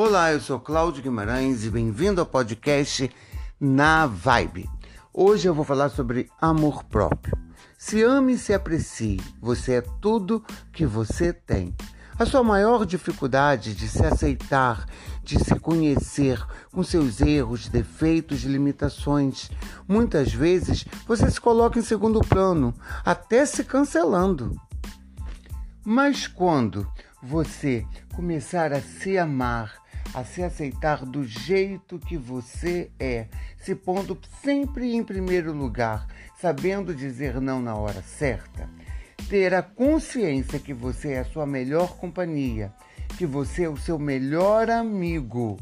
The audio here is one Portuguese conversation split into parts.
Olá, eu sou Cláudio Guimarães e bem-vindo ao podcast Na Vibe. Hoje eu vou falar sobre amor próprio. Se ame e se aprecie, você é tudo que você tem. A sua maior dificuldade de se aceitar, de se conhecer com seus erros, defeitos, limitações. Muitas vezes você se coloca em segundo plano, até se cancelando. Mas quando você começar a se amar, a se aceitar do jeito que você é, se pondo sempre em primeiro lugar, sabendo dizer não na hora certa, ter a consciência que você é a sua melhor companhia, que você é o seu melhor amigo,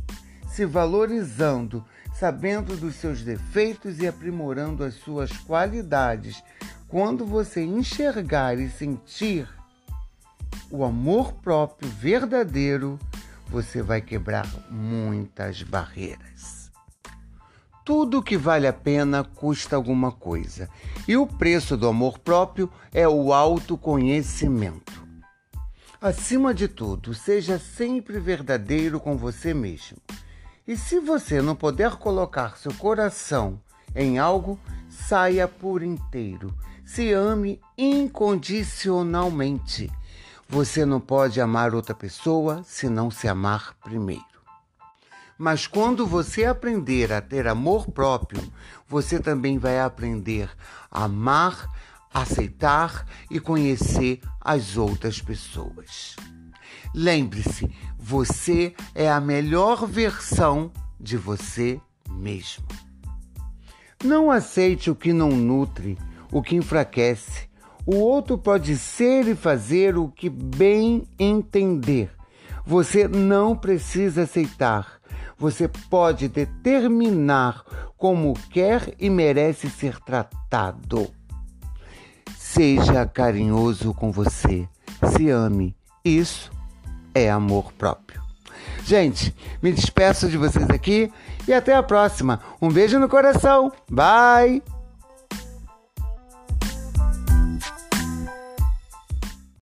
se valorizando, sabendo dos seus defeitos e aprimorando as suas qualidades. Quando você enxergar e sentir o amor próprio verdadeiro, você vai quebrar muitas barreiras. Tudo que vale a pena custa alguma coisa, e o preço do amor próprio é o autoconhecimento. Acima de tudo, seja sempre verdadeiro com você mesmo. E se você não puder colocar seu coração em algo, saia por inteiro. Se ame incondicionalmente você não pode amar outra pessoa se não se amar primeiro. Mas quando você aprender a ter amor próprio, você também vai aprender a amar, aceitar e conhecer as outras pessoas. Lembre-se, você é a melhor versão de você mesmo. Não aceite o que não nutre, o que enfraquece, o outro pode ser e fazer o que bem entender. Você não precisa aceitar. Você pode determinar como quer e merece ser tratado. Seja carinhoso com você. Se ame. Isso é amor próprio. Gente, me despeço de vocês aqui e até a próxima. Um beijo no coração. Bye!